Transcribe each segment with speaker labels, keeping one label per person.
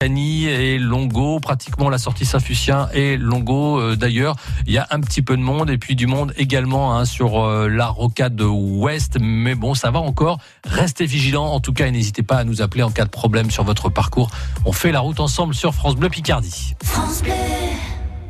Speaker 1: Cani et Longo, pratiquement la sortie Saint-Fucien et Longo euh, d'ailleurs. Il y a un petit peu de monde et puis du monde également hein, sur euh, la rocade ouest. Mais bon, ça va encore. Restez vigilants en tout cas et n'hésitez pas à nous appeler en cas de problème sur votre parcours. On fait la route ensemble sur France Bleu Picardie.
Speaker 2: France Bleu.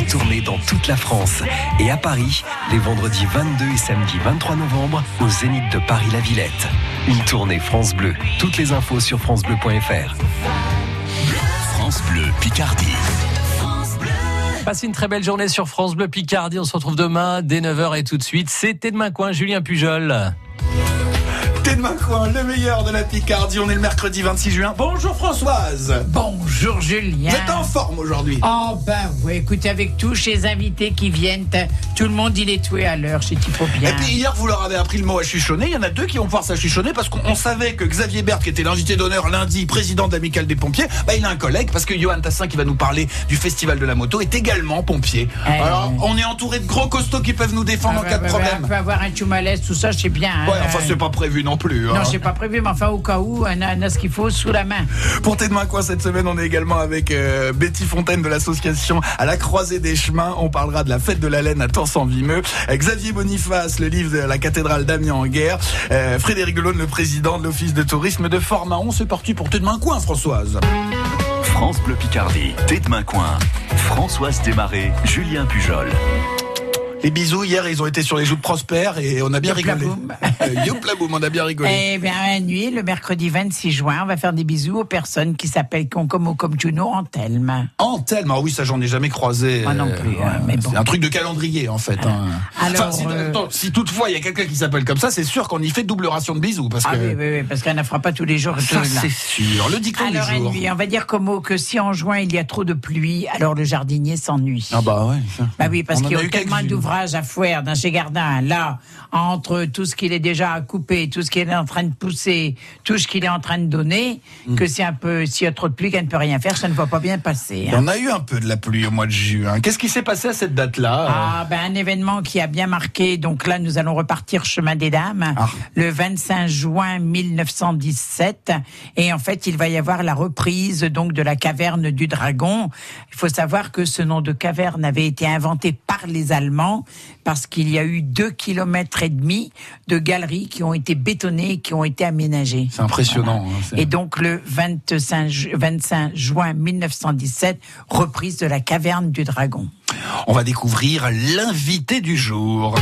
Speaker 3: En tournée dans toute la France et à Paris, les vendredis 22 et samedi 23 novembre, au Zénith de Paris-La Villette. Une tournée France Bleu. Toutes les infos sur FranceBleu.fr.
Speaker 2: France Bleu Picardie.
Speaker 1: Passez une très belle journée sur France Bleu Picardie. On se retrouve demain dès 9h et tout de suite. C'était demain coin, Julien Pujol.
Speaker 4: De le meilleur de la Picardie. On est le mercredi 26 juin. Bonjour Françoise.
Speaker 5: Bonjour Julien.
Speaker 4: Vous êtes en forme aujourd'hui.
Speaker 5: Oh ben oui, écoutez, avec tous ces invités qui viennent, tout le monde il est tué à l'heure chez bien.
Speaker 4: Et puis hier, vous leur avez appris le mot à chuchonner. Il y en a deux qui vont pouvoir s'achuchonner parce qu'on savait que Xavier Berthe, qui était l'invité d'honneur lundi, président d'Amicale des pompiers, bah, il a un collègue parce que Johan Tassin, qui va nous parler du festival de la moto, est également pompier.
Speaker 5: Eh.
Speaker 4: Alors, on est entouré de gros costauds qui peuvent nous défendre
Speaker 5: Ah,
Speaker 4: en cas de problème.
Speaker 5: On peut avoir un malaise, tout ça, sais bien. hein.
Speaker 4: Ouais, enfin, c'est pas prévu non plus. Hein.
Speaker 5: Non, c'est pas prévu, mais enfin, au cas où, on a, on a ce qu'il faut sous la main.
Speaker 4: Pour T'es demain quoi cette semaine, on est également avec euh, Betty Fontaine de l'association À la croisée des chemins. On parlera de la fête de la laine à Tens-en-Vimeux. Euh, Xavier Boniface, le livre de la cathédrale d'Amiens en guerre. Euh, Frédéric Delon, le président de l'office de tourisme de Fort-Mahon. C'est parti pour T'es demain quoi, Françoise
Speaker 2: France Bleu Picardie. T'es de main coin. Françoise Desmarais, Julien Pujol.
Speaker 4: Les bisous, hier, ils ont été sur les joues de Prosper et on a bien rigolé.
Speaker 5: Yoplaboum.
Speaker 4: Euh, Yoplaboum, on a bien rigolé.
Speaker 5: Eh bien, la nuit, le mercredi 26 juin, on va faire des bisous aux personnes qui s'appellent Concomo comme Juno en Telme.
Speaker 4: Antelme, ah oui, ça j'en ai jamais croisé.
Speaker 5: Moi non plus,
Speaker 4: Euh,
Speaker 5: hein, mais bon.
Speaker 4: C'est un truc de calendrier en fait. hein.
Speaker 5: Alors,
Speaker 4: Enfin, si,
Speaker 5: euh,
Speaker 4: attends, si toutefois il y a quelqu'un qui s'appelle comme ça, c'est sûr qu'on y fait double ration de bisous parce
Speaker 5: Ah
Speaker 4: que
Speaker 5: oui, oui, oui, parce qu'elle ne fera pas tous les jours.
Speaker 4: ça c'est sûr. Le dicton
Speaker 5: Alors,
Speaker 4: du jour.
Speaker 5: nuit, on va dire comme que si en juin il y a trop de pluie, alors le jardinier s'ennuie.
Speaker 4: Ah bah ouais. ça.
Speaker 5: Bah oui, parce qu'il y
Speaker 4: a
Speaker 5: a tellement
Speaker 4: quelques-unes.
Speaker 5: À faire dans chez Gardin. Là, entre tout ce qu'il est déjà à couper, tout ce qu'il est en train de pousser, tout ce qu'il est en train de donner,
Speaker 4: Mm.
Speaker 5: que c'est un peu, s'il y a trop de pluie, qu'elle ne peut rien faire, ça ne va pas bien passer. hein.
Speaker 4: On a eu un peu de la pluie au mois de juin. Qu'est-ce qui s'est passé à cette date-là
Speaker 5: Ah, ben, un événement qui a bien marqué. Donc là, nous allons repartir chemin des dames
Speaker 4: Ah.
Speaker 5: le 25 juin 1917. Et en fait, il va y avoir la reprise donc de la caverne du dragon. Il faut savoir que ce nom de caverne avait été inventé par les Allemands parce qu'il y a eu deux kilomètres et demi de galeries qui ont été bétonnées, et qui ont été aménagées.
Speaker 4: C'est impressionnant. hein,
Speaker 5: Et donc le 25, ju- 25 juin 1917, reprise de la caverne du dragon.
Speaker 4: On va découvrir l'invité du jour.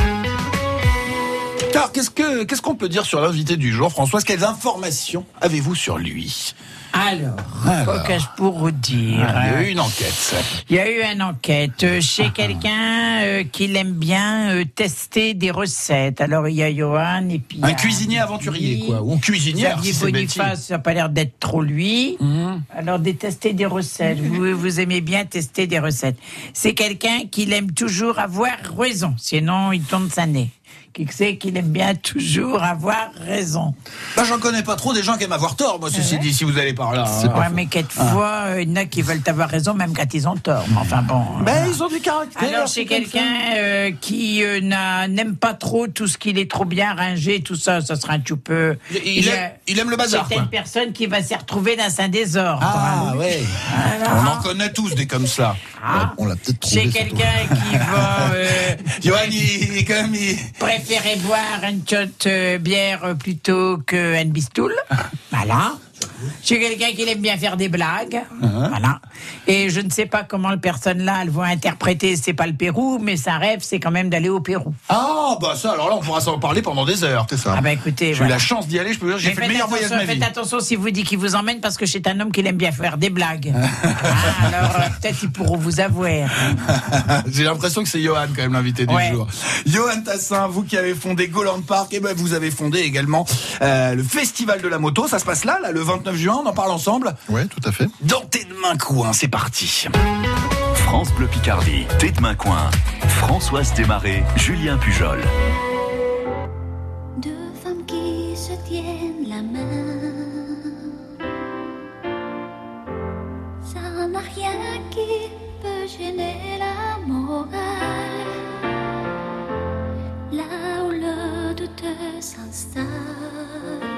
Speaker 4: Alors, qu'est-ce que qu'est-ce qu'on peut dire sur l'invité du jour, Françoise Quelles informations avez-vous sur lui?
Speaker 5: Alors,
Speaker 4: Alors.
Speaker 5: qu'est-ce pour vous dire?
Speaker 4: Ah, Il y a eu une enquête.
Speaker 5: Il y a eu une enquête euh, chez quelqu'un euh, qui l'aime bien euh, tester des recettes. Alors il y a Johan et puis
Speaker 4: Un cuisinier aventurier, quoi. Ou un cuisinière,
Speaker 5: Xavier
Speaker 4: si.
Speaker 5: Boniface, ça n'a pas l'air d'être trop lui.
Speaker 4: Mhm.
Speaker 5: Alors de tester des recettes. vous, vous aimez bien tester des recettes. C'est quelqu'un qui aime toujours avoir raison. Sinon, il tourne sa nez. Qui sait qu'il aime bien toujours avoir raison.
Speaker 4: Bah, j'en connais pas trop des gens qui aiment avoir tort, moi, ceci dit, si vous allez par là. hein.
Speaker 5: Ouais, mais quelquefois, euh, il y en a qui veulent avoir raison même quand ils ont tort. Mais Enfin bon.
Speaker 4: Ben, ils ont du caractère.
Speaker 5: Alors
Speaker 4: c'est
Speaker 5: quelqu'un euh, qui euh, n'a- n'aime pas trop tout ce qu'il est trop bien rangé, tout ça, ça sera un petit peu.
Speaker 4: Il, il
Speaker 5: a-
Speaker 4: aime, il aime le bazar,
Speaker 5: C'est une personne qui va s'y retrouver dans un désordre.
Speaker 4: Ah,
Speaker 5: hein.
Speaker 4: ouais. On en connaît tous des comme ça.
Speaker 5: Ah,
Speaker 6: On l'a peut-être trouvé.
Speaker 5: c'est quelqu'un qui va euh,
Speaker 4: Johan, il, quand même. il-
Speaker 5: préférer boire une shot euh, bière euh, plutôt qu'une bistoule. Voilà. C'est quelqu'un qui aime bien faire des blagues. Voilà. Et je ne sais pas comment le personne-là, elle va interpréter, c'est pas le Pérou, mais sa rêve, c'est quand même d'aller au Pérou.
Speaker 4: Ah, bah ça, alors là, on pourra s'en parler pendant des heures.
Speaker 6: C'est ça.
Speaker 5: Ah bah écoutez,
Speaker 4: J'ai eu la chance d'y aller, je peux vous dire, j'ai
Speaker 5: Mais
Speaker 4: fait le meilleur voyage de
Speaker 5: attention,
Speaker 4: ma vie.
Speaker 5: Faites attention si vous dit qu'il vous emmène parce que c'est un homme qui aime bien faire des blagues. Ah, alors euh, peut-être ils pourront vous avoir.
Speaker 4: J'ai l'impression que c'est Johan quand même l'invité du
Speaker 5: Ouais.
Speaker 4: jour. Johan Tassin, vous qui avez fondé Goland Park, et ben vous avez fondé également euh, le Festival de la moto. Ça se passe là, là, le 29 juin, on en parle ensemble.
Speaker 6: Oui, tout à fait.
Speaker 4: Dans tes mains coin, c'est parti.
Speaker 2: France Bleu Picardie, tes mains coin. Françoise Desmarais, Julien Pujol.
Speaker 6: Deux femmes qui se tiennent la main. Ça n'a rien qui peut gêner la morale. Là où le doute s'installe.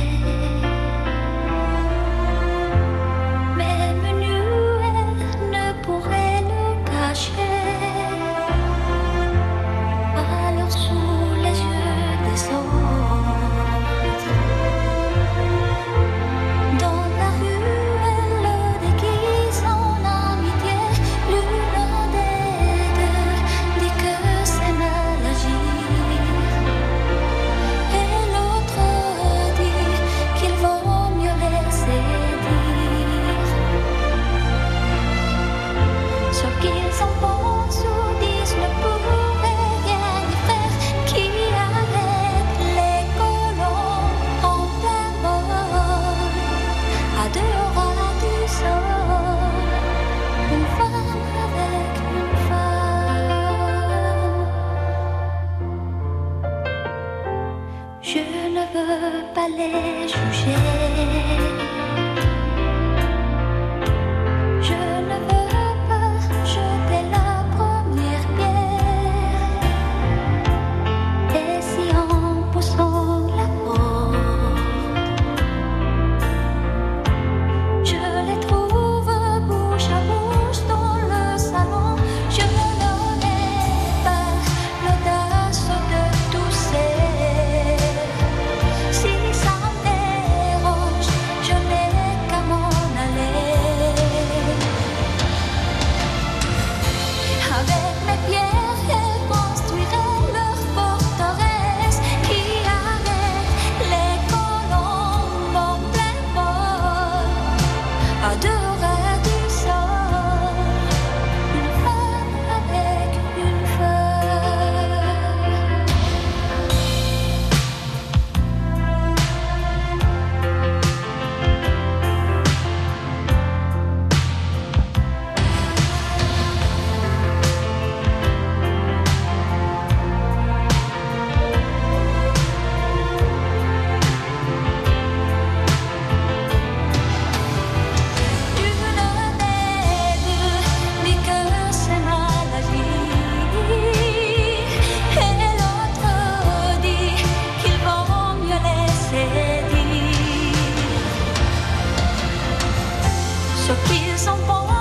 Speaker 6: fallait juger.
Speaker 7: i'm someone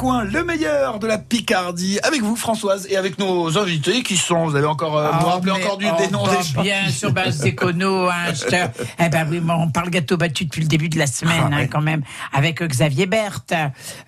Speaker 7: coin, le meilleur de la Picardie, avec vous Françoise et avec nos invités qui sont, vous avez encore, euh, vous
Speaker 5: Oh,
Speaker 7: rappelez
Speaker 5: mais-
Speaker 7: encore du des gens.
Speaker 5: Bien sûr, base d'écono. Hein, je te- eh ben oui, on parle gâteau battu depuis le début de la semaine,
Speaker 7: Ah,
Speaker 5: hein,
Speaker 7: ouais.
Speaker 5: quand même, avec Xavier Berthe.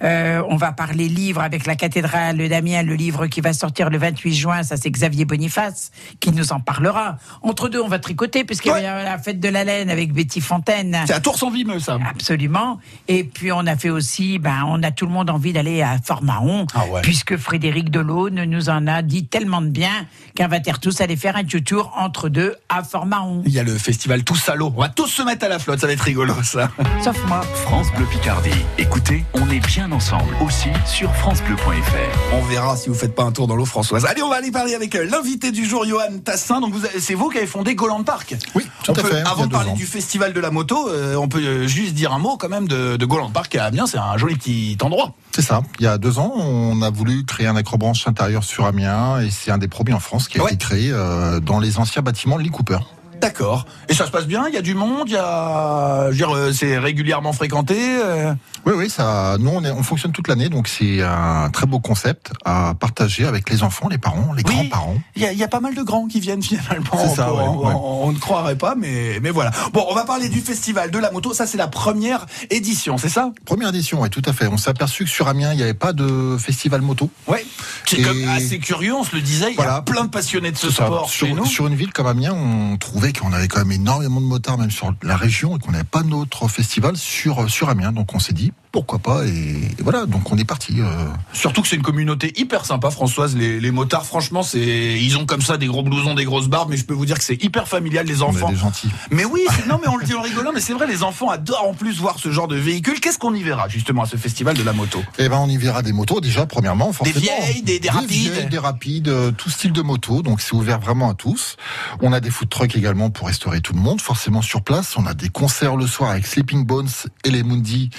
Speaker 5: Euh, on va parler livre avec la cathédrale d'Amiens, le livre qui va sortir le 28 juin. Ça, c'est Xavier Boniface qui nous en parlera. Entre deux, on va tricoter puisqu'il
Speaker 7: Ouais.
Speaker 5: y a la fête de la laine avec Betty Fontaine.
Speaker 7: C'est à Tours-sans-Vimeux ça.
Speaker 5: Absolument. Et puis on a fait aussi, ben on a tout le monde envie d'aller à Fort-Mahon,
Speaker 7: Ah ouais.
Speaker 5: puisque Frédéric Delaune nous en a dit tellement de bien qu'un va tous aller faire un tour entre deux à Fort-Mahon.
Speaker 7: Il y a le festival Tous à l'eau. On va tous se mettre à la flotte, ça va être rigolo ça.
Speaker 5: Sauf moi.
Speaker 2: France Bleu Picardie. Écoutez, on est bien ensemble aussi sur francebleu.fr.
Speaker 7: On verra si vous faites pas un tour dans l'eau Françoise. Allez, on va aller parler avec l'invité du jour, Johan Tassin. Donc c'est vous qui avez fondé Goland Park.
Speaker 8: Oui, tout
Speaker 7: On
Speaker 8: à
Speaker 7: peut-
Speaker 8: fait,
Speaker 7: Avant de parler
Speaker 8: ans.
Speaker 7: du festival de la moto, euh, on peut juste dire un mot quand même de, de Goland Park à Amiens. C'est un joli petit endroit.
Speaker 8: C'est ça. Il y a deux ans, on a voulu créer un acrobranche intérieur sur Amiens et c'est un des premiers en France qui a
Speaker 7: Ouais.
Speaker 8: été créé euh, dans les anciens bâtiments de Lee Cooper.
Speaker 7: D'accord. Et ça se passe bien? Il y a du monde? Il y a, je veux dire, euh, c'est régulièrement fréquenté euh,
Speaker 8: Oui, oui, ça. Nous, on, est- on fonctionne toute l'année, donc c'est un très beau concept à partager avec les enfants, les parents, les
Speaker 7: Oui.
Speaker 8: grands-parents.
Speaker 7: Il y, a, il y a pas mal de grands qui viennent finalement.
Speaker 8: C'est ça,
Speaker 7: On-
Speaker 8: ouais,
Speaker 7: on,
Speaker 8: ouais.
Speaker 7: on- on ne croirait pas, mais, mais voilà. Bon, on va parler du festival de la moto. Ça, c'est la première édition, c'est ça?
Speaker 8: Première édition, oui, tout à fait. On s'est aperçu que sur Amiens, il n'y avait pas de festival moto.
Speaker 7: Ouais. C'est
Speaker 8: Et-
Speaker 7: comme assez curieux, on se le disait. Il y a plein de passionnés de ce sport
Speaker 8: sur,
Speaker 7: chez nous.
Speaker 8: sur une ville comme Amiens, on trouvait qu'on avait quand même énormément de motards, même sur la région, et qu'on n'avait pas notre festival sur, sur Amiens. Donc on s'est dit, pourquoi pas, et, et voilà, donc on est parti. euh,
Speaker 7: Surtout que c'est une communauté hyper sympa, Françoise. Les, les motards, franchement, c'est ils ont comme ça des gros blousons, des grosses barbes, mais je peux vous dire que c'est hyper familial les enfants.
Speaker 8: des gentils.
Speaker 7: Mais oui, non, mais on le dit en rigolant, mais c'est vrai, les enfants adorent en plus voir ce genre de véhicule. Qu'est-ce qu'on y verra justement à ce festival de la moto?
Speaker 8: Eh ben, on y verra des motos déjà, premièrement, forcément.
Speaker 7: vieilles, des- des rapides.
Speaker 8: vieilles, des rapides, euh, tout style de moto. Donc, c'est ouvert vraiment à tous. On a des food trucks également pour restaurer tout le monde, forcément sur place. On a des concerts le soir avec Sleeping Bones et les Mundi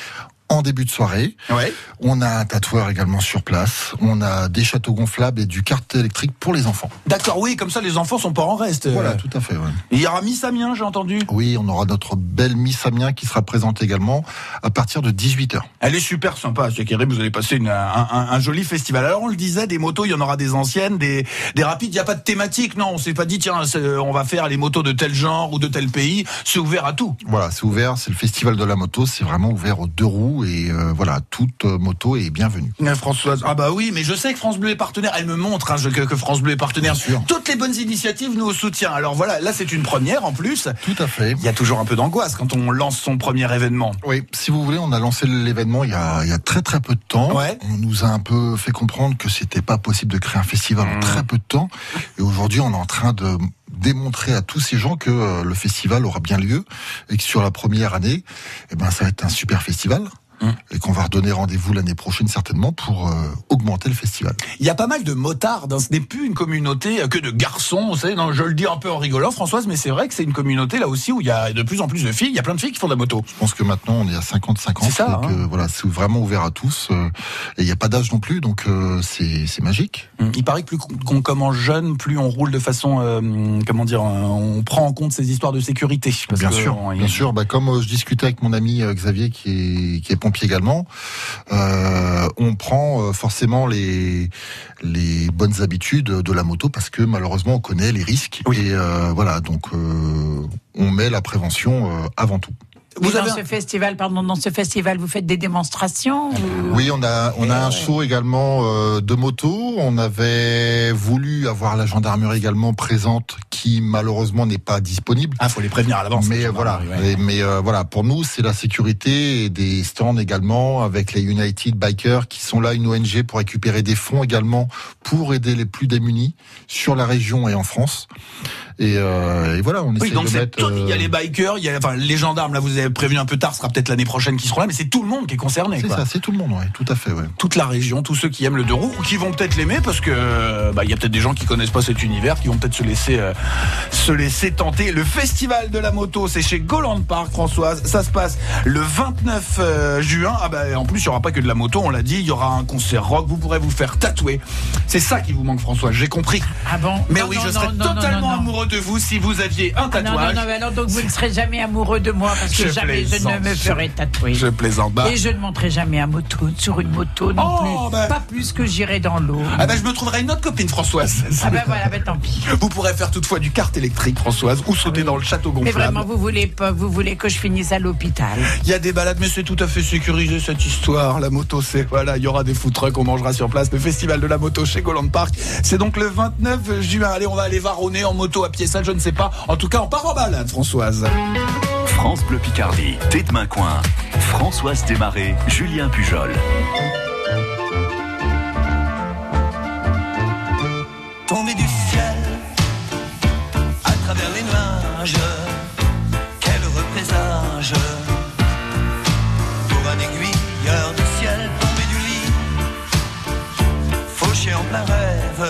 Speaker 8: en début de soirée.
Speaker 4: Ouais.
Speaker 8: On a un tatoueur également sur place. On a des châteaux gonflables et du kart électrique pour les enfants.
Speaker 4: D'accord, oui, comme ça les enfants sont pas en reste.
Speaker 8: Voilà, tout à fait. ouais.
Speaker 4: Il y aura Miss Amiens, j'ai entendu.
Speaker 8: Oui, on aura notre belle Miss Amiens qui sera présente également à partir de 18h.
Speaker 4: Elle est super sympa, Kérim, vous allez passer une- un, un- un joli festival. Alors on le disait, des motos, il y en aura des anciennes, des, des rapides, il n'y a pas de thématique, non, on s'est pas dit, tiens, on va faire les motos de tel genre ou de tel pays, c'est ouvert à tout.
Speaker 8: Voilà, c'est ouvert, c'est le festival de la moto, c'est vraiment ouvert aux deux roues et euh, voilà, toute moto est bienvenue.
Speaker 4: Françoise, ah bah oui, mais je sais que France Bleu est partenaire, elle me montre hein, que, que France Bleu est partenaire.
Speaker 8: Bien sûr.
Speaker 4: Toutes les bonnes initiatives nous soutient. Alors voilà, là c'est une première en plus.
Speaker 8: Tout à fait.
Speaker 4: Il y a toujours un peu d'angoisse quand on lance son premier événement.
Speaker 8: Oui, si vous voulez, on a lancé l'événement il y a, il y a très très peu de temps.
Speaker 4: Ouais.
Speaker 8: On nous a un peu fait comprendre que c'était pas possible de créer un festival
Speaker 4: Mmh.
Speaker 8: en très peu de temps. Et aujourd'hui, on est en train de démontrer à tous ces gens que euh, le festival aura bien lieu et que sur la première année, eh ben, ça va être un super festival.
Speaker 4: Mmh.
Speaker 8: Et qu'on va redonner rendez-vous l'année prochaine certainement pour euh, augmenter le festival.
Speaker 4: Il y a pas mal de motards. hein. Ce n'est plus une communauté euh, que de garçons. Vous savez, non, je le dis un peu en rigolant, Françoise, mais c'est vrai que c'est une communauté là aussi où il y a de plus en plus de filles. Il y a plein de filles qui font de la moto.
Speaker 8: Je pense que maintenant on est à 50-50.
Speaker 4: C'est hein.
Speaker 8: euh, voilà, c'est vraiment ouvert à tous. euh, et il n'y a pas d'âge non plus, donc euh, c'est magique.
Speaker 4: Il paraît que plus qu'on commence jeune, plus on roule de façon, comment dire, on prend en compte ces histoires de sécurité. Parce
Speaker 8: bien
Speaker 4: que,
Speaker 8: sûr,
Speaker 4: on-
Speaker 8: bien sûr. Bah, comme euh, je discutais avec mon ami Xavier, qui est, qui est pompier également, euh, on prend euh, forcément les les bonnes habitudes de la moto parce que malheureusement on connaît les risques
Speaker 4: Oui.
Speaker 8: et euh, voilà donc euh, on met la prévention avant tout.
Speaker 4: Vous
Speaker 5: Vous
Speaker 4: avez
Speaker 5: dans
Speaker 4: un-
Speaker 5: ce festival, pardon, dans ce festival, vous faites des démonstrations ou-
Speaker 8: Oui, on a on a un show également euh, de moto. On avait voulu avoir la gendarmerie également présente, qui malheureusement n'est pas disponible.
Speaker 4: Ah, faut les prévenir à l'avance.
Speaker 8: Mais voilà,
Speaker 4: ouais.
Speaker 8: Et- mais euh, voilà, pour nous, c'est la sécurité et des stands également avec les United Bikers qui sont là, une ONG pour récupérer des fonds également pour aider les plus démunis sur la région et en France. Et, euh, et voilà, on
Speaker 4: Oui,
Speaker 8: essaie
Speaker 4: donc
Speaker 8: de
Speaker 4: c'est
Speaker 8: mettre.
Speaker 4: tout- il y a
Speaker 8: euh,
Speaker 4: les bikers, il y a enfin les gendarmes. Là, vous avez prévenu un peu tard, ce sera peut-être l'année prochaine qui seront là, mais c'est tout le monde qui est concerné.
Speaker 8: c'est ça, c'est tout le monde, ouais, tout à fait, ouais.
Speaker 4: toute la région, tous ceux qui aiment le deux roues ou qui vont peut-être l'aimer parce que euh, bah, il y a peut-être des gens qui connaissent pas cet univers, qui vont peut-être se laisser euh, se laisser tenter. Le festival de la moto, c'est chez Goland Park, Françoise. Ça se passe le 29 euh, juin. Ah bah en plus il y aura pas que de la moto, on l'a dit, il y aura un concert rock. Vous pourrez vous faire tatouer. C'est ça qui vous manque, Françoise. J'ai compris.
Speaker 5: Ah bon?
Speaker 4: Mais
Speaker 5: Non,
Speaker 4: oui,
Speaker 5: non,
Speaker 4: je serais
Speaker 5: non,
Speaker 4: totalement
Speaker 5: non, non.
Speaker 4: amoureux de vous si vous aviez un
Speaker 5: Ah non, non,
Speaker 4: tatouage.
Speaker 5: non, mais alors donc vous ne serez jamais amoureux de moi parce que
Speaker 4: Je
Speaker 5: jamais je ne me ferai tatouer.
Speaker 4: Je plaisante. Bah,
Speaker 5: Et je ne monterai jamais à moto, sur une moto non
Speaker 4: Oh,
Speaker 5: plus.
Speaker 4: bah.
Speaker 5: Pas plus que j'irai dans l'eau.
Speaker 4: ah bah, je me trouverai une autre copine, Françoise.
Speaker 5: Ah ben voilà, ben tant pis.
Speaker 4: Vous pourrez faire toutefois du kart électrique, Françoise, ou sauter dans le château
Speaker 5: Mais
Speaker 4: gonflable.
Speaker 5: vraiment, vous voulez pas, vous voulez que je finisse à l'hôpital.
Speaker 4: Il y a des balades, mais c'est tout à fait sécurisé cette histoire. La moto, c'est voilà, il y aura des food trucks, on mangera sur place. Le festival de la moto chez Goland Park, c'est donc le 29 juin. Allez, on va aller varonner en moto, à pied, ça, je ne sais pas. En tout cas, on part en balade, Françoise.
Speaker 2: France Bleu Picardie, tête main coin. Françoise Desmarais, Julien Pujol.
Speaker 9: tombé du ciel à travers les nuages. Quel heureux présage pour un aiguilleur du ciel tombé du lit, fauché en plein rêve,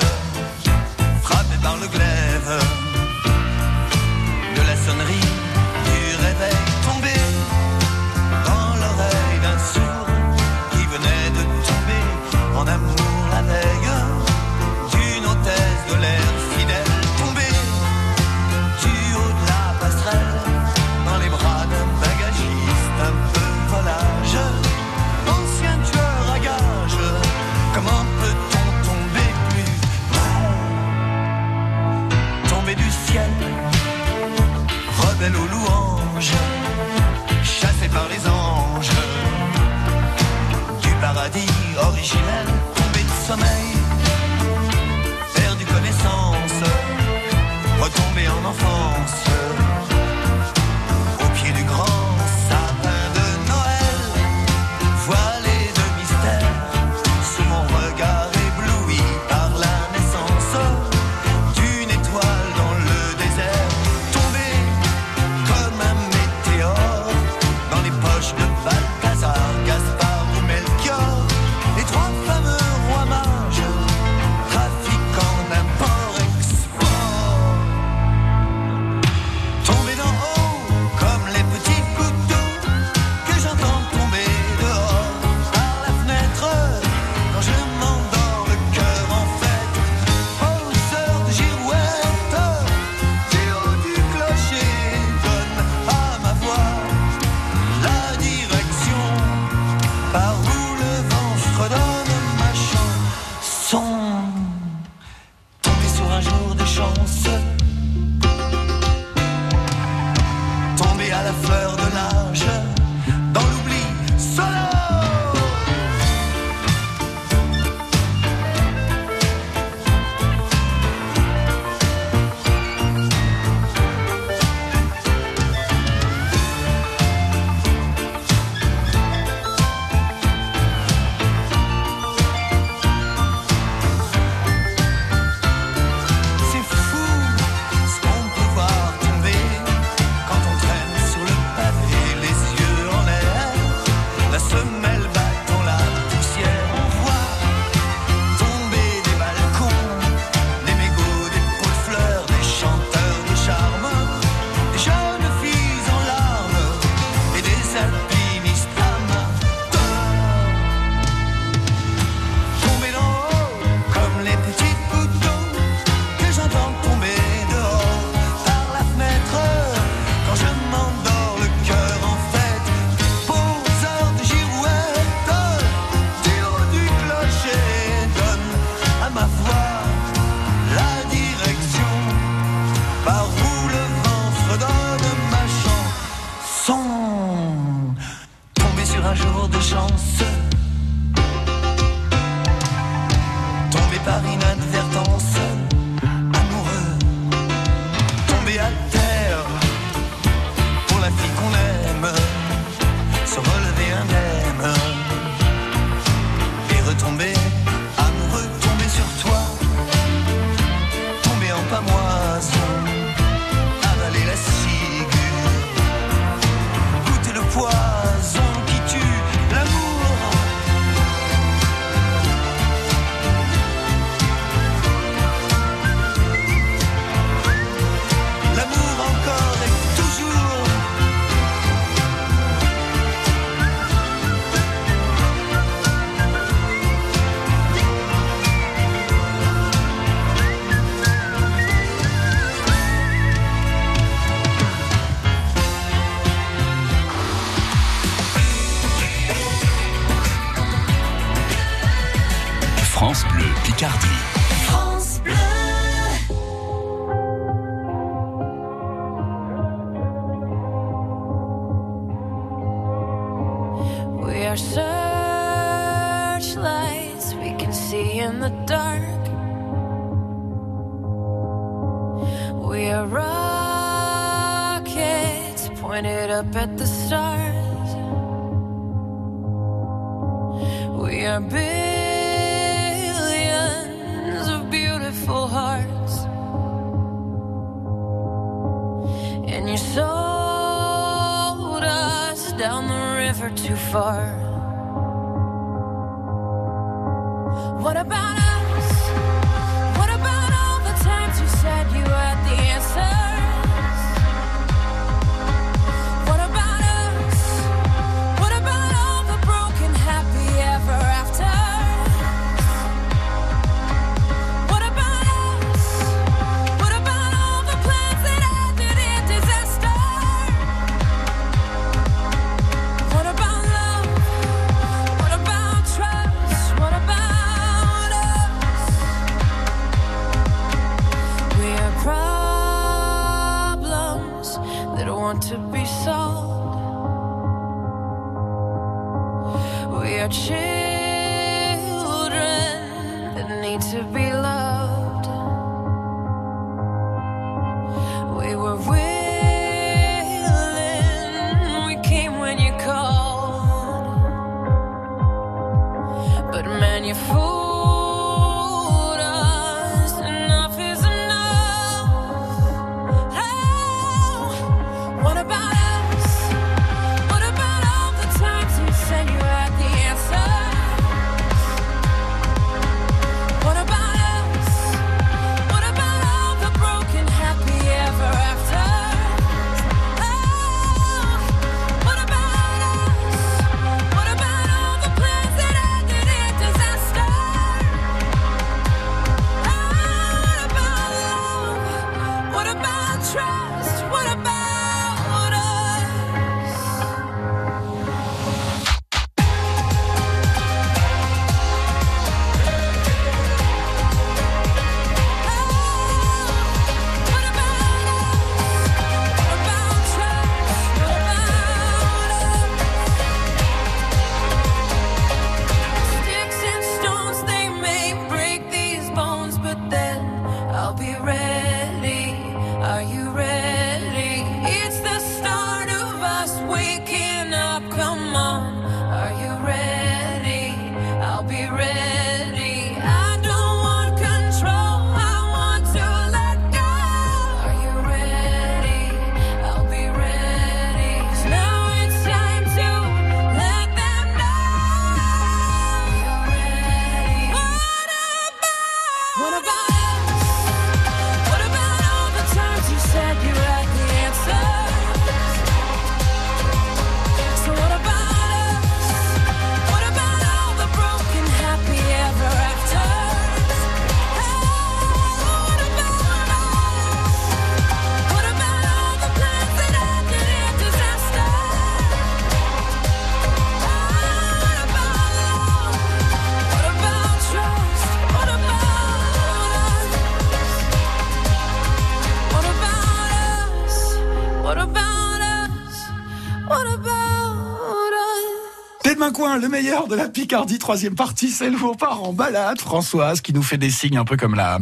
Speaker 9: Le
Speaker 4: meilleur de la Picardie, troisième partie, celle où on part en balade. Françoise qui nous fait des signes un peu comme la,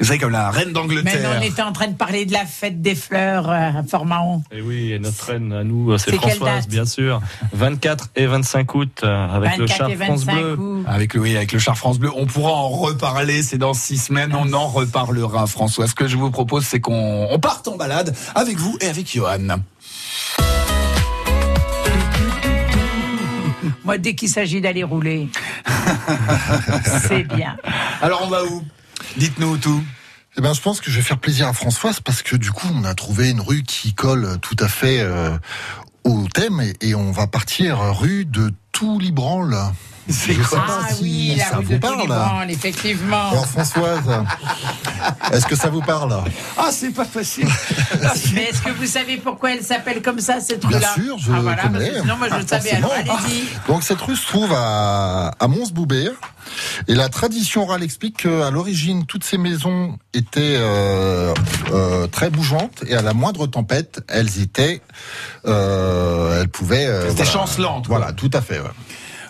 Speaker 4: vous savez, comme la reine d'Angleterre.
Speaker 5: On était en train de parler de la fête des fleurs euh, à Fort-Mahon.
Speaker 10: Et eh oui, et notre reine à nous, c'est Françoise, bien sûr. 24 et 25 euh, août avec le char France Bleu.
Speaker 4: Avec, oui, avec le char France Bleu. On pourra en reparler, c'est dans six semaines, on en reparlera, Françoise. Ce que je vous propose, c'est qu'on parte en balade avec vous et avec Johan.
Speaker 5: Moi, dès qu'il s'agit d'aller rouler, c'est bien.
Speaker 4: Alors, on va où? Dites-nous tout.
Speaker 8: Eh ben, je pense que je vais faire plaisir à Françoise parce que du coup, on a trouvé une rue qui colle tout à fait euh, au thème et, et, on va partir rue de
Speaker 4: tout
Speaker 8: Libranle. C'est
Speaker 4: quoi
Speaker 5: ah oui,
Speaker 8: ça
Speaker 5: rue
Speaker 8: vous
Speaker 5: de
Speaker 8: parle.
Speaker 5: effectivement.
Speaker 8: Alors Françoise, est-ce que ça vous parle?
Speaker 4: Ah, c'est pas facile.
Speaker 5: Ah, Mais est-ce que vous savez pourquoi elle s'appelle comme ça cette rue-là?
Speaker 8: Bien sûr, je
Speaker 5: ah, voilà,
Speaker 8: connais.
Speaker 5: Parce moi je le savais. Alors, allez-y.
Speaker 8: Donc cette rue se trouve à, à Mons-Boubert. Et la tradition orale explique qu'à l'origine, toutes ces maisons étaient euh, euh, très bougeantes et à la moindre tempête, elles étaient, euh, elles pouvaient.
Speaker 4: C'était
Speaker 8: voilà,
Speaker 4: chancelante.
Speaker 8: Voilà, tout à fait. Ouais.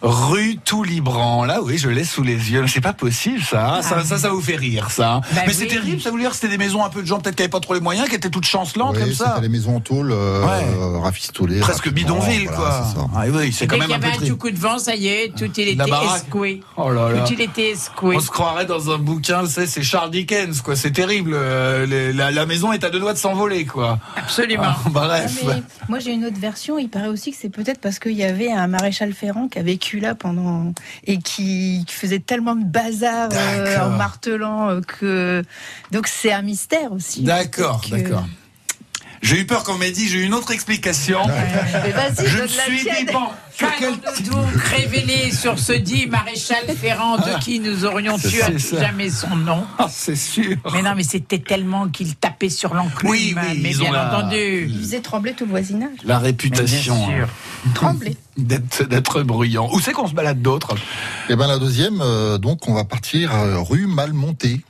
Speaker 4: Rue Toulibran, là oui, je l'ai sous les yeux. C'est pas possible ça. hein. Ça, ça, ça vous fait rire ça.
Speaker 5: Bah
Speaker 4: Mais c'est terrible, ça veut dire que c'était des maisons un peu de gens peut-être qui avaient pas trop les moyens, qui étaient toutes chancelantes
Speaker 8: Oui,
Speaker 4: comme ça.
Speaker 8: c'était les maisons en tôle euh,
Speaker 4: Ouais.
Speaker 8: rafistolées.
Speaker 4: Presque bidonville
Speaker 8: voilà,
Speaker 4: quoi.
Speaker 8: c'est ça.
Speaker 4: Ah oui, c'est quand même
Speaker 5: y
Speaker 4: un peu
Speaker 5: avait un
Speaker 4: triste.
Speaker 5: tout coup de vent, ça y est, tout il était escoué.
Speaker 4: Oh là là.
Speaker 5: Tout il était escoué.
Speaker 4: On se croirait dans un bouquin, c'est Charles Dickens quoi. C'est terrible. euh, les- la, la maison est à deux doigts de s'envoler quoi.
Speaker 5: Absolument.
Speaker 4: Ah, bref.
Speaker 11: Ah, mais moi j'ai une autre version. Il paraît aussi que c'est peut-être parce qu'il y avait un maréchal Ferrand qui a vécu là pendant et qui, qui faisait tellement de bazar euh, en martelant euh, que donc c'est un mystère aussi.
Speaker 4: D'accord,
Speaker 11: que-
Speaker 4: d'accord. J'ai eu peur qu'on m'ait dit, j'ai eu une autre explication.
Speaker 11: Mais vas-y,
Speaker 4: Je me suis dit, bon.
Speaker 5: Qu'allons-nous donc révéler sur ce dit maréchal Ferrand de qui nous aurions tué à tout jamais son nom
Speaker 4: Ah, c'est sûr.
Speaker 5: Mais non, mais c'était tellement qu'il tapait sur l'enclume.
Speaker 4: Oui, oui,
Speaker 5: mais bien
Speaker 4: la-
Speaker 5: entendu.
Speaker 11: Il faisait trembler tout le voisinage.
Speaker 4: La
Speaker 5: Mais
Speaker 4: réputation
Speaker 5: bien sûr.
Speaker 4: hein,
Speaker 11: Trembler.
Speaker 4: d'être bruyant. Où c'est qu'on se balade d'autres
Speaker 8: Et ben la deuxième, euh, donc on va partir euh, rue Malmontée.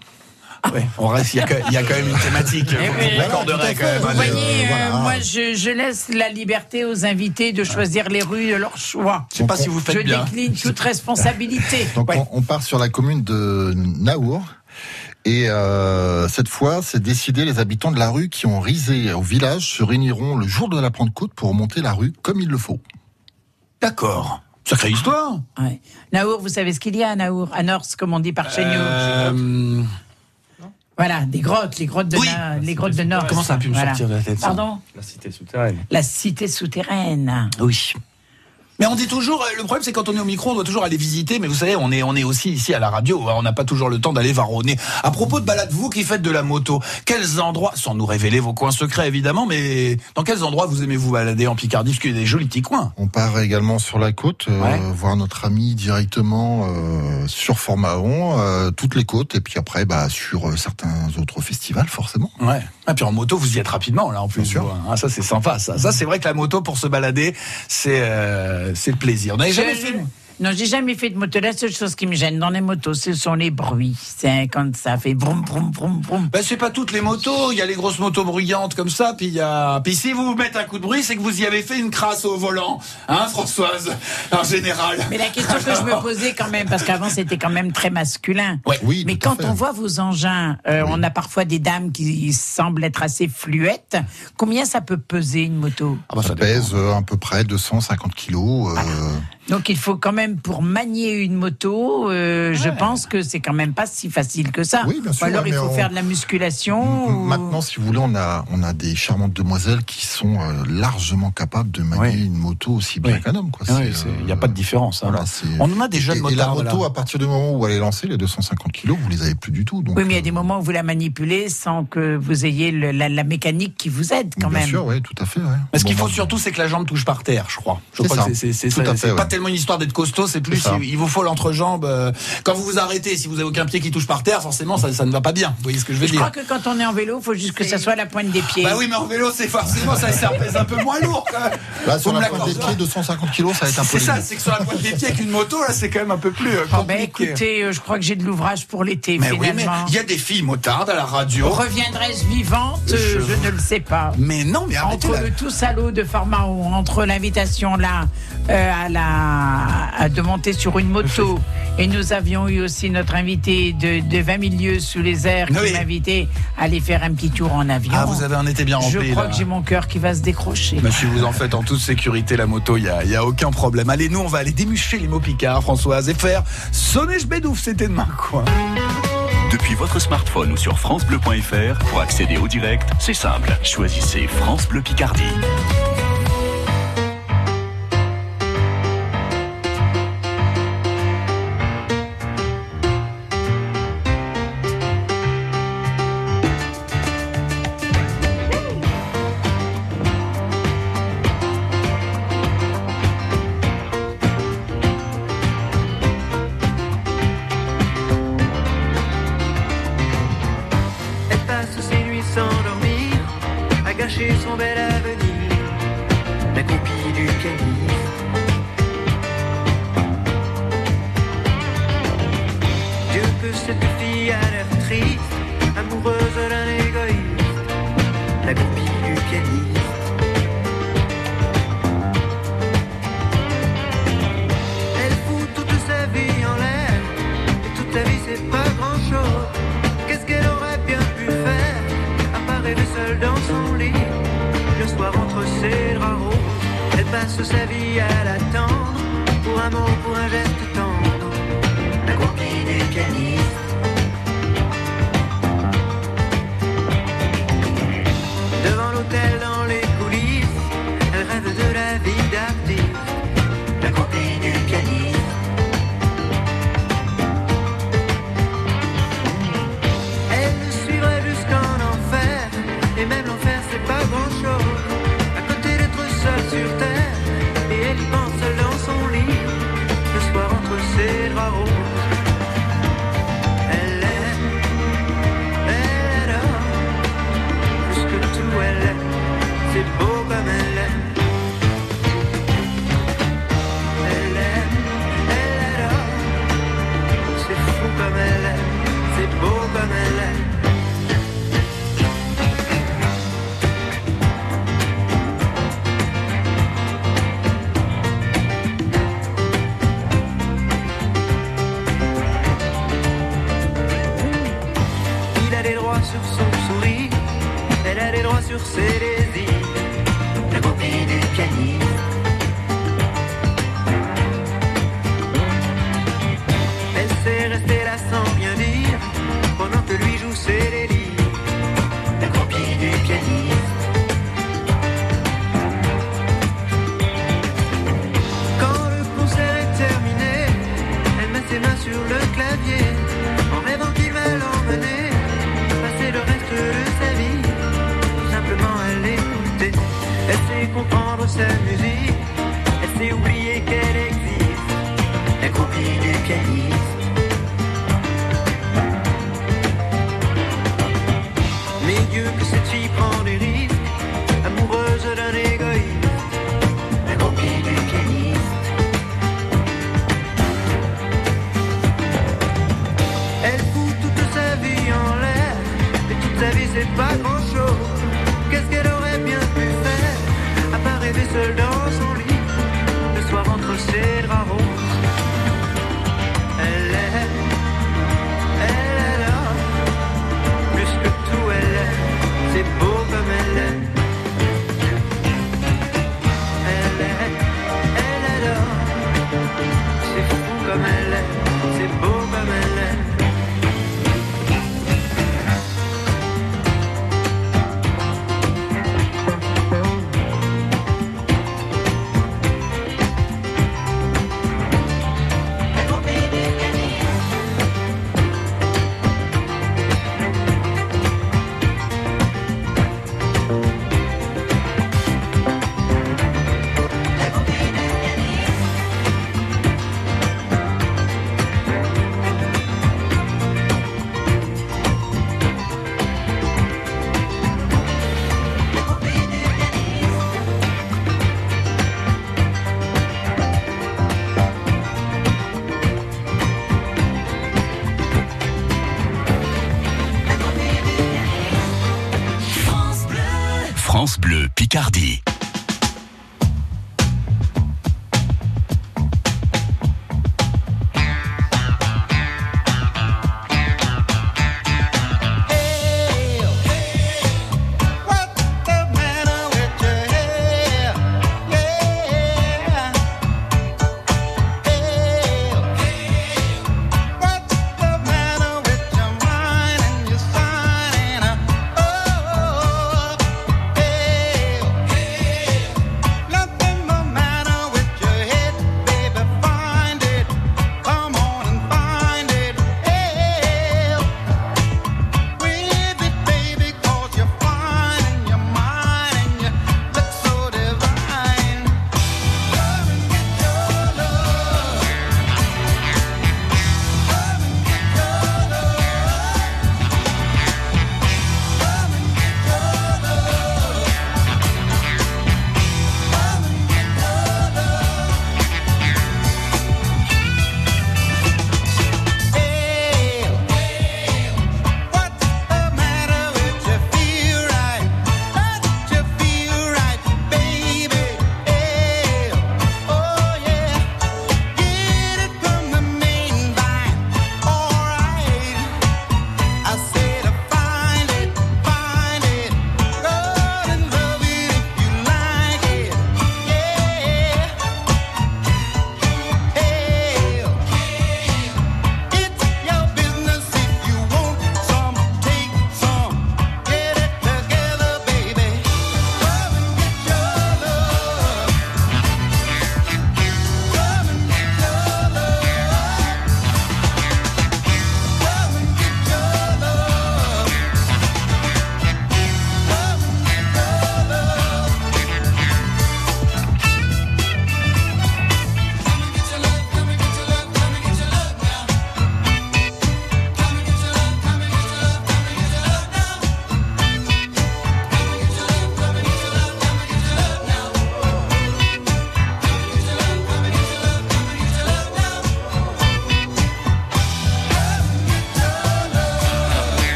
Speaker 4: Ouais, on reste. Il y, a quand- il y a quand même une thématique.
Speaker 5: Eh
Speaker 4: Vous quand même.
Speaker 5: Vous
Speaker 4: allez.
Speaker 5: voyez, euh,
Speaker 8: voilà.
Speaker 5: moi, je, je laisse la liberté aux invités de choisir les rues de leur choix.
Speaker 4: Je sais pas si vous
Speaker 5: Je
Speaker 4: faites bien.
Speaker 5: décline toute responsabilité.
Speaker 8: Donc
Speaker 4: Ouais.
Speaker 8: on, on part sur la commune de Naour. Et euh, cette fois, c'est décidé, les habitants de la rue qui ont risé au village se réuniront le jour de la Pentecôte pour remonter la rue comme il le faut.
Speaker 4: D'accord. Sacrée histoire.
Speaker 5: Ouais. Naour, vous savez ce qu'il y a à Naour À Norse, comme on dit par chez nous?
Speaker 4: Euh,
Speaker 5: Voilà, des grottes, les grottes de,
Speaker 4: Oui.
Speaker 5: Na- les grottes de Norse.
Speaker 4: Comment ça a pu me
Speaker 5: Voilà.
Speaker 4: sortir de la tête ça?
Speaker 5: Pardon?
Speaker 10: La cité souterraine.
Speaker 5: La cité souterraine.
Speaker 4: Oui. Mais on dit toujours, euh, le problème c'est quand on est au micro, on doit toujours aller visiter, mais vous savez, on est, on est aussi ici à la radio, hein, on n'a pas toujours le temps d'aller varronner. À propos de balade, vous qui faites de la moto, quels endroits, sans nous révéler vos coins secrets évidemment, mais dans quels endroits vous aimez vous balader en Picardie? Parce qu'il y a des jolis petits coins.
Speaker 8: On part également sur la côte, euh,
Speaker 4: Ouais.
Speaker 8: voir notre ami directement euh, sur Formaon, euh, toutes les côtes, et puis après bah, sur certains autres festivals forcément.
Speaker 4: Ouais. Et puis en moto, vous y êtes rapidement là en plus.
Speaker 8: Bien sûr.
Speaker 4: hein. Ah, ça c'est sympa. Ça, ça c'est vrai que la moto pour se balader, c'est c'est le plaisir. On n'avait jamais fait.
Speaker 5: Non, j'ai jamais fait de moto. La seule chose qui me gêne dans les motos, ce sont les bruits. C'est quand ça fait vroom, vroom, vroom, vroom.
Speaker 4: Ben, c'est pas toutes les motos. Il y a les grosses motos bruyantes comme ça. Puis il y a. Puis si vous vous mettez un coup de bruit, c'est que vous y avez fait une crasse au volant, hein, Françoise, en général.
Speaker 5: Mais la question que je me posais quand même, parce qu'avant c'était quand même très masculin.
Speaker 4: Ouais.
Speaker 8: Oui,
Speaker 5: Mais quand on voit vos engins, euh, on a parfois des dames qui semblent être assez fluettes. Combien ça peut peser une moto?
Speaker 4: Ah bah,
Speaker 8: ça, pèse euh, à peu près 250 kilos. euh,
Speaker 5: Donc il faut quand même pour manier une moto, euh, je pense que c'est quand même pas si facile que ça.
Speaker 8: Oui, bien sûr,
Speaker 5: Ou alors
Speaker 8: ouais,
Speaker 5: il faut
Speaker 8: on-
Speaker 5: faire de la musculation. ou-
Speaker 8: Maintenant, si vous voulez, on a, on a des charmantes demoiselles qui sont euh, largement capables de manier une moto aussi bien qu'un homme.
Speaker 4: Il n'y
Speaker 8: euh,
Speaker 4: a pas de différence. hein.
Speaker 8: Voilà,
Speaker 4: On en a des jeunes
Speaker 8: et, et
Speaker 4: motards.
Speaker 8: la moto, à partir du moment où elle est lancée, les 250 kilos, vous les avez plus du tout. Donc,
Speaker 5: Oui, mais il y a des moments où vous la manipulez sans que vous ayez le- la, la mécanique qui vous aide quand
Speaker 8: bien
Speaker 5: même.
Speaker 8: sûr, oui, tout à fait. ouais.
Speaker 4: Mais ce qu'il faut surtout, c'est que la jambe touche par terre, je crois. Je
Speaker 8: C'est
Speaker 4: crois
Speaker 8: ça.
Speaker 4: que c'est- pas. Tellement une histoire d'être costaud, c'est plus il, il vous faut l'entrejambe. euh, Quand vous vous arrêtez, si vous avez aucun pied qui touche par terre, forcément, ça, ça ne va pas bien. Vous voyez ce que je veux
Speaker 5: Je
Speaker 4: dire
Speaker 5: crois que quand on est en vélo, il faut juste que ça soit la pointe des pieds.
Speaker 4: Bah oui, mais en vélo, c'est forcément ça, ça pèse un peu moins lourd. Quand même.
Speaker 8: Là, sur la pointe des pieds, 250 kilos, ça va être un peu
Speaker 4: C'est ça, c'est que sur la pointe des pieds avec une moto, là, c'est quand même un peu plus euh,
Speaker 5: Oh, ben,
Speaker 4: compliqué.
Speaker 5: écoutez, euh, je crois que j'ai de l'ouvrage pour l'été
Speaker 4: mais oui, mais
Speaker 5: finalement.
Speaker 4: il y a des filles motardes à la radio.
Speaker 5: Reviendrai-je vivante?
Speaker 4: Je-
Speaker 5: je... ne le sais pas.
Speaker 4: Mais non, mais arrêtez
Speaker 5: Entre
Speaker 4: là.
Speaker 5: le tout salaud de Pharmaon, entre l'invitation là à la à de monter sur une moto, et nous avions eu aussi notre invité de, de 20 milieux sous les airs qui
Speaker 4: Oui.
Speaker 5: m'invitait à aller faire un petit tour en avion.
Speaker 4: Ah, vous avez un été bien
Speaker 5: Je
Speaker 4: rempli.
Speaker 5: crois
Speaker 4: là.
Speaker 5: que j'ai mon cœur qui va se décrocher.
Speaker 4: Mais si vous en faites en toute sécurité la moto, il n'y a, y a aucun problème. Allez, nous, on va aller démucher les mots picards, Françoise, et faire sonner je bédouf, c'était demain, quoi.
Speaker 2: Depuis votre smartphone ou sur francebleu.fr, pour accéder au direct, c'est simple. Choisissez France Bleu Picardie.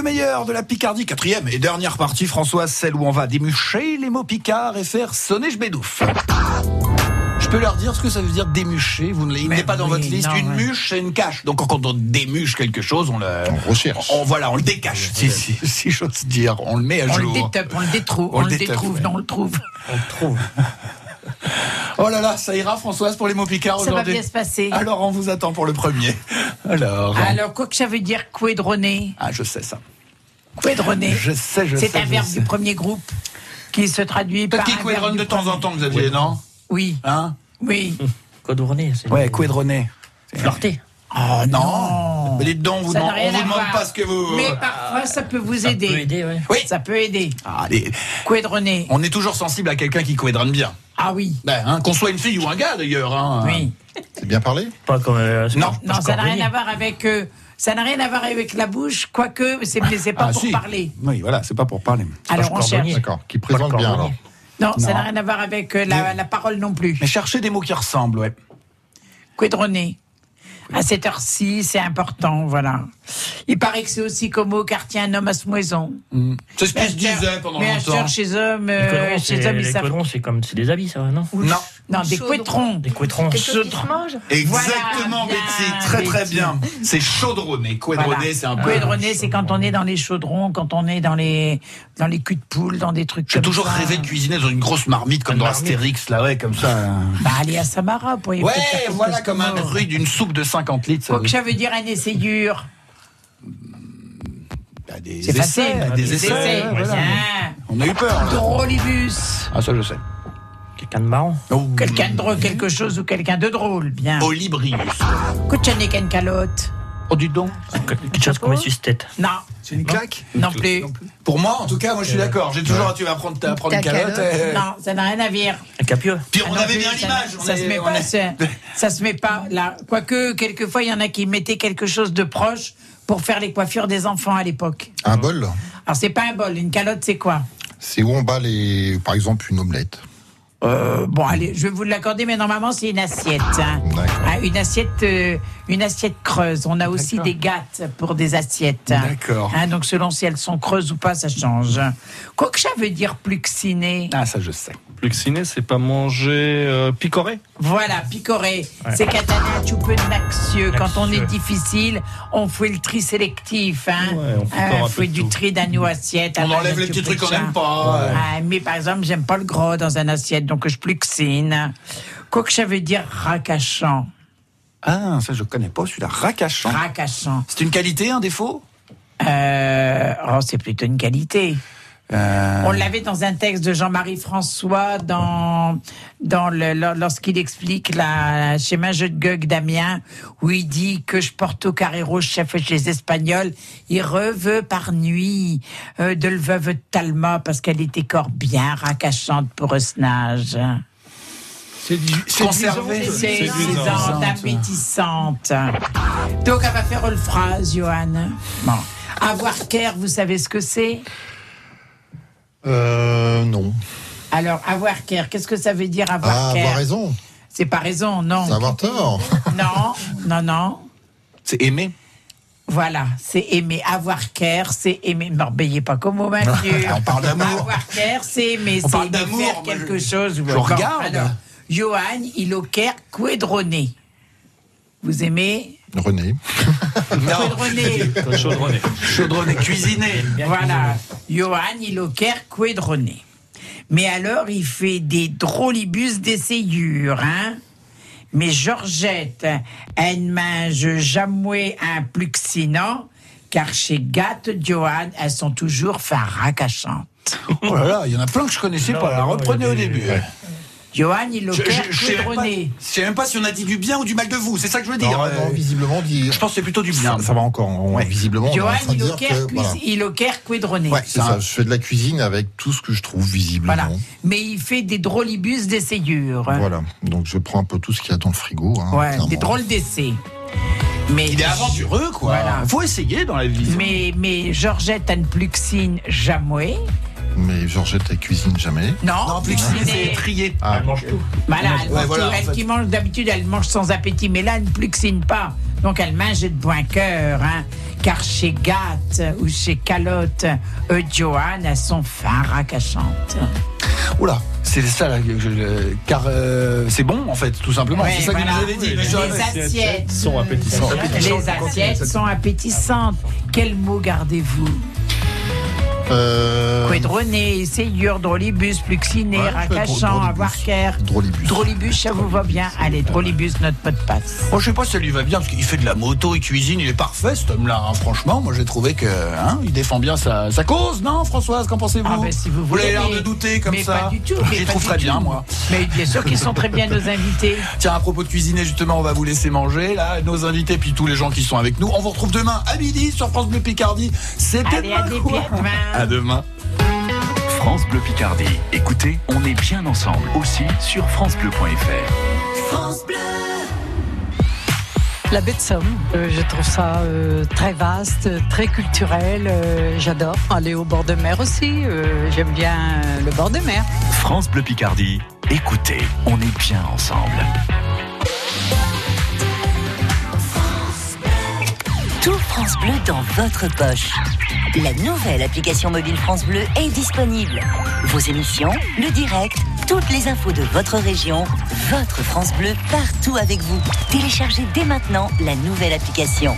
Speaker 9: Le
Speaker 4: meilleur de la Picardie, quatrième et dernière partie, Françoise, celle où on va démucher les mots picards et faire sonner je bédouffe. Je peux leur dire ce que ça veut dire démucher. Vous ne l'avez il n'est pas dans
Speaker 5: oui,
Speaker 4: votre liste.
Speaker 5: non,
Speaker 4: une
Speaker 5: ouais.
Speaker 4: muche, c'est une cache. Donc quand on démuche quelque chose, on le,
Speaker 8: On recherche.
Speaker 4: on voilà, on le décache, si, si, si j'ose dire. On le met à
Speaker 5: On le
Speaker 4: jour.
Speaker 5: détope, on le détrouve,
Speaker 4: On
Speaker 5: on,
Speaker 4: le
Speaker 5: le détrouve,
Speaker 4: ouais.
Speaker 5: non, on le trouve.
Speaker 10: On le trouve.
Speaker 4: Oh là là, ça ira, Françoise, pour les mots picards
Speaker 5: Ça va
Speaker 4: aujourd'hui.
Speaker 5: bien se passer.
Speaker 4: Alors, on vous attend pour le premier. Alors.
Speaker 5: Alors, quoi que ça veut dire quedronner
Speaker 4: Ah, je sais ça.
Speaker 5: Quedronner.
Speaker 4: Je sais, je sais.
Speaker 5: C'est un verbe
Speaker 4: sais.
Speaker 5: du premier groupe qui se traduit par.
Speaker 4: Quadronne
Speaker 5: du
Speaker 4: de temps en temps, Xavier, non?
Speaker 5: Oui,
Speaker 4: Hein?
Speaker 5: Oui.
Speaker 10: Codorné, c'est.
Speaker 4: Ouais, quadronner.
Speaker 10: Flirter.
Speaker 5: Oh
Speaker 4: Non. Mais dites donc, vous
Speaker 5: Ça n'a
Speaker 4: demande-
Speaker 5: rien
Speaker 4: on vous demande
Speaker 5: voir.
Speaker 4: pas ce que vous.
Speaker 5: Mais parfois, ça peut vous
Speaker 10: Ça
Speaker 5: aider.
Speaker 10: peut aider, ouais.
Speaker 4: Oui.
Speaker 5: Ça peut aider.
Speaker 4: Ah, allez,
Speaker 5: Quedronner.
Speaker 4: on est toujours sensible à quelqu'un qui quadronne bien.
Speaker 5: Ah oui,
Speaker 4: Ben, hein, qu'on soit une fille ou un gars d'ailleurs. Hein.
Speaker 5: oui.
Speaker 8: C'est bien parlé?
Speaker 10: Pas comme. euh,
Speaker 4: Non.
Speaker 10: pas-
Speaker 5: Non,
Speaker 10: pas
Speaker 5: ça n'a rien à voir avec. euh, ça n'a rien à voir avec la bouche, quoique, c'est mais c'est pas
Speaker 4: Ah,
Speaker 5: pour
Speaker 4: si.
Speaker 5: parler.
Speaker 4: Oui, voilà, c'est pas pour parler.
Speaker 5: Alors, on cherche.
Speaker 8: D'accord. Qui présente bien alors.
Speaker 5: Non, ça n'a rien à voir avec euh, la, la parole non plus.
Speaker 4: Mais cherchez des mots qui ressemblent, ouais.
Speaker 5: Quedronner. À cette heure-ci, c'est important, voilà. Il paraît que c'est aussi comme au quartier un homme à ce maison.
Speaker 4: C'est ce
Speaker 5: Mais
Speaker 4: qui se disait pendant
Speaker 5: Mais
Speaker 4: longtemps.
Speaker 5: chez hommes,
Speaker 10: Les
Speaker 5: euh, chez
Speaker 10: c'est-
Speaker 5: hommes, ils
Speaker 10: les
Speaker 5: savent.
Speaker 10: c'est comme c'est des habits, ça, non
Speaker 4: Non.
Speaker 5: Non, des
Speaker 11: Chaudron.
Speaker 5: couetrons.
Speaker 10: Des
Speaker 11: mange?
Speaker 4: Exactement, Betty. Très, très bien. C'est chaudronné.
Speaker 5: Voilà.
Speaker 4: c'est un peu.
Speaker 5: C'est quand on est dans les chaudrons, quand on est dans les, dans les culs de poule, dans des trucs
Speaker 4: J'ai toujours
Speaker 5: ça.
Speaker 4: rêvé de cuisiner dans une grosse marmite comme
Speaker 10: Une
Speaker 4: dans
Speaker 10: marmite.
Speaker 4: Astérix, là, ouais, comme ça.
Speaker 5: Bah, aller à Samara pour y
Speaker 4: Ouais, voilà, comme un bruit d'une soupe de 50 litres. ça,
Speaker 5: Quoi que ça veut dire un essai dur.
Speaker 4: Bah, des
Speaker 5: C'est
Speaker 4: essais,
Speaker 5: facile.
Speaker 4: Des
Speaker 5: Des
Speaker 4: essais.
Speaker 5: essais.
Speaker 4: voilà.
Speaker 5: Tiens.
Speaker 4: On a eu peur. là.
Speaker 5: Drôlibus.
Speaker 4: Ah, ça, je sais.
Speaker 10: Quelqu'un de marrant.
Speaker 4: Oh.
Speaker 5: Quelqu'un de drôle, quelque chose ou quelqu'un de drôle, bien.
Speaker 4: Olibrius.
Speaker 5: Kuchanek ken calotte.
Speaker 4: Oh, dis donc.
Speaker 10: Quelque chose qu'on met sur tête.
Speaker 5: Non,
Speaker 4: C'est une claque
Speaker 5: non plus.
Speaker 4: Pour moi, en tout cas, moi, je suis d'accord. J'ai toujours, tu vas prendre ta, prendre une calotte.
Speaker 11: calotte.
Speaker 4: et-
Speaker 5: Non, ça n'a rien à voir.
Speaker 10: Un capieux.
Speaker 4: Puis
Speaker 5: Ah
Speaker 4: on
Speaker 5: non
Speaker 4: avait
Speaker 5: plus,
Speaker 4: bien l'image.
Speaker 5: Ça, se
Speaker 4: est-
Speaker 5: met
Speaker 4: on
Speaker 5: pas, ça se met pas là. Quoique, quelquefois, il y en a qui mettaient quelque chose de proche pour faire les coiffures des enfants à l'époque.
Speaker 8: Un bol,
Speaker 5: Alors, c'est pas un bol. Une calotte, c'est quoi?
Speaker 8: C'est où on bat les, par exemple, une omelette.
Speaker 5: Euh, Bon, allez, je vais vous l'accorder, mais normalement, c'est une assiette. hein.
Speaker 8: D'accord.
Speaker 5: Ah, une assiette, euh, une assiette creuse. On a aussi des gâtes pour des assiettes.
Speaker 4: D'accord.
Speaker 5: Hein, donc, selon si elles sont creuses ou pas, ça change. Quoi que ça veut dire pluxiné
Speaker 4: Ah, ça, je sais.
Speaker 10: Pluxiné, c'est pas manger euh, picoré
Speaker 5: Voilà, picoré. C'est catalan peu naxieux. Quand on est difficile, on fait le tri sélectif. Hein.
Speaker 10: Ouais, on picore un
Speaker 5: on
Speaker 10: peu
Speaker 5: fait
Speaker 10: de
Speaker 5: du
Speaker 10: tout.
Speaker 5: tri d'un assiette.
Speaker 4: On
Speaker 5: Ah,
Speaker 4: enlève les
Speaker 5: tu
Speaker 4: petits
Speaker 5: peux
Speaker 4: trucs qu'on n'aime pas.
Speaker 5: Ah, mais par exemple, j'aime pas le gros dans un assiette, donc je pluxine. Quoi que ça veut dire racachant.
Speaker 4: Ah, ça, je connais pas celui-là. Racachant.
Speaker 5: Racachant.
Speaker 4: C'est une qualité, un défaut?
Speaker 5: Euh, oh, c'est plutôt une qualité.
Speaker 4: Euh,
Speaker 5: On l'avait dans un texte de Jean-Marie François dans, dans le, lor- lorsqu'il explique la schéma jeu de Gog d'Amiens où il dit que je porte au carrero chef chez les Espagnols il reveux par nuit euh, de le veuve de Talma parce qu'elle était corps bien racachante pour Osnage.
Speaker 4: Conservé.
Speaker 5: C'est appétissante. Donc elle va faire une phrase, Johan. Bon. Avoir care, vous savez ce que c'est?
Speaker 8: Euh, non.
Speaker 5: Alors, avoir care, qu'est-ce que ça veut dire avoir
Speaker 8: Ah,
Speaker 5: care
Speaker 8: avoir raison.
Speaker 5: C'est pas raison, non.
Speaker 8: C'est avoir tort.
Speaker 5: Non, non, non.
Speaker 4: C'est aimer.
Speaker 5: Voilà, c'est aimer. Avoir care, c'est aimer. Ne m'embêtez pas comme au Mathieu.
Speaker 4: On parle d'amour.
Speaker 5: Avoir care, c'est aimer.
Speaker 4: On
Speaker 5: C'est
Speaker 4: parle d'amour,
Speaker 5: faire quelque
Speaker 4: je-
Speaker 5: chose.
Speaker 4: je
Speaker 5: Bon,
Speaker 4: regarde.
Speaker 5: alors, Johan, il au care quedronné. Vous aimez
Speaker 8: René.
Speaker 5: Quedronné.
Speaker 10: Chaudronné.
Speaker 4: Chaudronné, cuisiné.
Speaker 5: Voilà. Johan, il au care quedronné. Mais alors, il fait des drôlibus d'essayure, hein Mais Georgette, elle mange jamais un pluxinant, car chez Gatte Johan, elles sont toujours faracachantes.
Speaker 4: Oh là là, il y en a plein que je connaissais pas. là. Reprenez au début.
Speaker 5: Johan, il au
Speaker 4: Je, sais même pas, si on a dit du bien ou du mal de vous. C'est ça que je veux dire.
Speaker 8: Non,
Speaker 4: Euh,
Speaker 8: non, visiblement, dit.
Speaker 4: je pense que c'est plutôt du bien.
Speaker 8: Ça, ça va encore. On-
Speaker 4: Ouais.
Speaker 8: Visiblement,
Speaker 5: Johan, il quedronné.
Speaker 4: Ouais,
Speaker 8: C'est ça, je fais de la cuisine avec tout ce que je trouve visiblement.
Speaker 5: Voilà. Mais il fait des drôlibus d'essayure.
Speaker 8: Voilà. Donc je prends un peu tout ce qu'il y a dans le frigo. hein,
Speaker 5: Ouais,
Speaker 8: clairement.
Speaker 5: des drôles d'essais. Mais
Speaker 4: Il est aventureux, quoi.
Speaker 5: Voilà.
Speaker 4: Faut essayer dans la vie.
Speaker 5: Mais, mais Georgette a une pluxine jamais.
Speaker 8: Mais Georgette, elle cuisine jamais.
Speaker 5: Non,
Speaker 4: Non, plus c'est trié.
Speaker 8: Ah,
Speaker 10: Elle mange tout.
Speaker 5: Voilà, elle
Speaker 4: Ouais,
Speaker 5: mange
Speaker 4: voilà,
Speaker 5: tout.
Speaker 4: en
Speaker 5: Elle
Speaker 4: fait.
Speaker 5: qui mange d'habitude, elle mange sans appétit, mais là, elle ne pluxine pas. Donc elle mangeait de bon cœur, hein, car chez Gatt ou chez Calotte, euh, Joanne a son fin racachante.
Speaker 4: Oula, c'est ça là, je- car euh, c'est bon en fait, tout simplement.
Speaker 5: Ouais,
Speaker 4: c'est ça que vous avez dit.
Speaker 5: Les assiettes
Speaker 10: sont appétissantes.
Speaker 5: Les assiettes sont appétissantes. Quel mot gardez-vous?
Speaker 8: Euh,
Speaker 5: essayure, drolibus, pluxiné,
Speaker 8: Ouais,
Speaker 5: avoir caire.
Speaker 8: Drolibus.
Speaker 5: Drolibus, ça vous va bien Allez, drolibus, notre pot de passe.
Speaker 4: Bon, je sais pas si ça lui va bien parce qu'il fait de la moto, il cuisine, il est parfait cet homme-là. hein. Franchement, moi j'ai trouvé que hein, il défend bien sa, sa cause, non, Françoise Qu'en pensez-vous?
Speaker 5: Ah, ben, si vous
Speaker 4: Vous avez l'air de douter comme
Speaker 5: mais
Speaker 4: ça.
Speaker 5: pas du tout, mais
Speaker 4: J'y
Speaker 5: pas
Speaker 4: trouve très bien, moi.
Speaker 5: Mais bien sûr qu'ils sont très bien nos invités.
Speaker 4: Tiens, à propos de cuisiner, justement, on va vous laisser manger, là, nos invités, puis tous les gens qui sont avec nous. On vous retrouve demain à midi sur France Bleu Picardie. C'était demain,
Speaker 5: demain.
Speaker 4: À demain.
Speaker 2: France Bleu Picardie. Écoutez, on est bien ensemble aussi sur francebleu.fr.
Speaker 12: La baie de Somme, euh, je trouve ça euh, très vaste, très culturel. euh, J'adore aller au bord de mer aussi. J'aime bien le bord de mer.
Speaker 2: France Bleu Picardie. Écoutez, on est bien ensemble.
Speaker 13: France Bleu dans votre poche. La nouvelle application mobile France Bleu est disponible. Vos émissions, le direct, toutes les infos de votre région, votre France Bleu partout avec vous. Téléchargez dès maintenant la nouvelle application.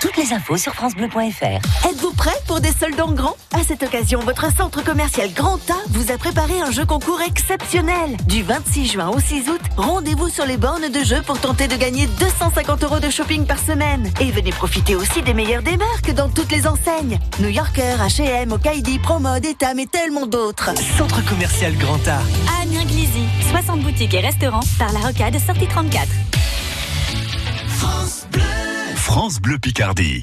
Speaker 13: Toutes les infos sur francebleu.fr.
Speaker 14: Êtes-vous prêt pour des soldes en grand? À cette occasion, votre centre commercial Grand A vous a préparé un jeu concours exceptionnel. Du 26 juin au 6 août, rendez-vous sur les bornes de jeu pour tenter de gagner 250 euros de shopping par semaine. Et venez profiter aussi des meilleurs des marques dans toutes les enseignes. New Yorker, H&M, Okaidi, Promode, Etam et tellement d'autres.
Speaker 3: Centre commercial Grand A.
Speaker 15: À Amiens-Glizy, 60 boutiques et restaurants par la rocade sortie 34.
Speaker 2: France Bleu Picardie.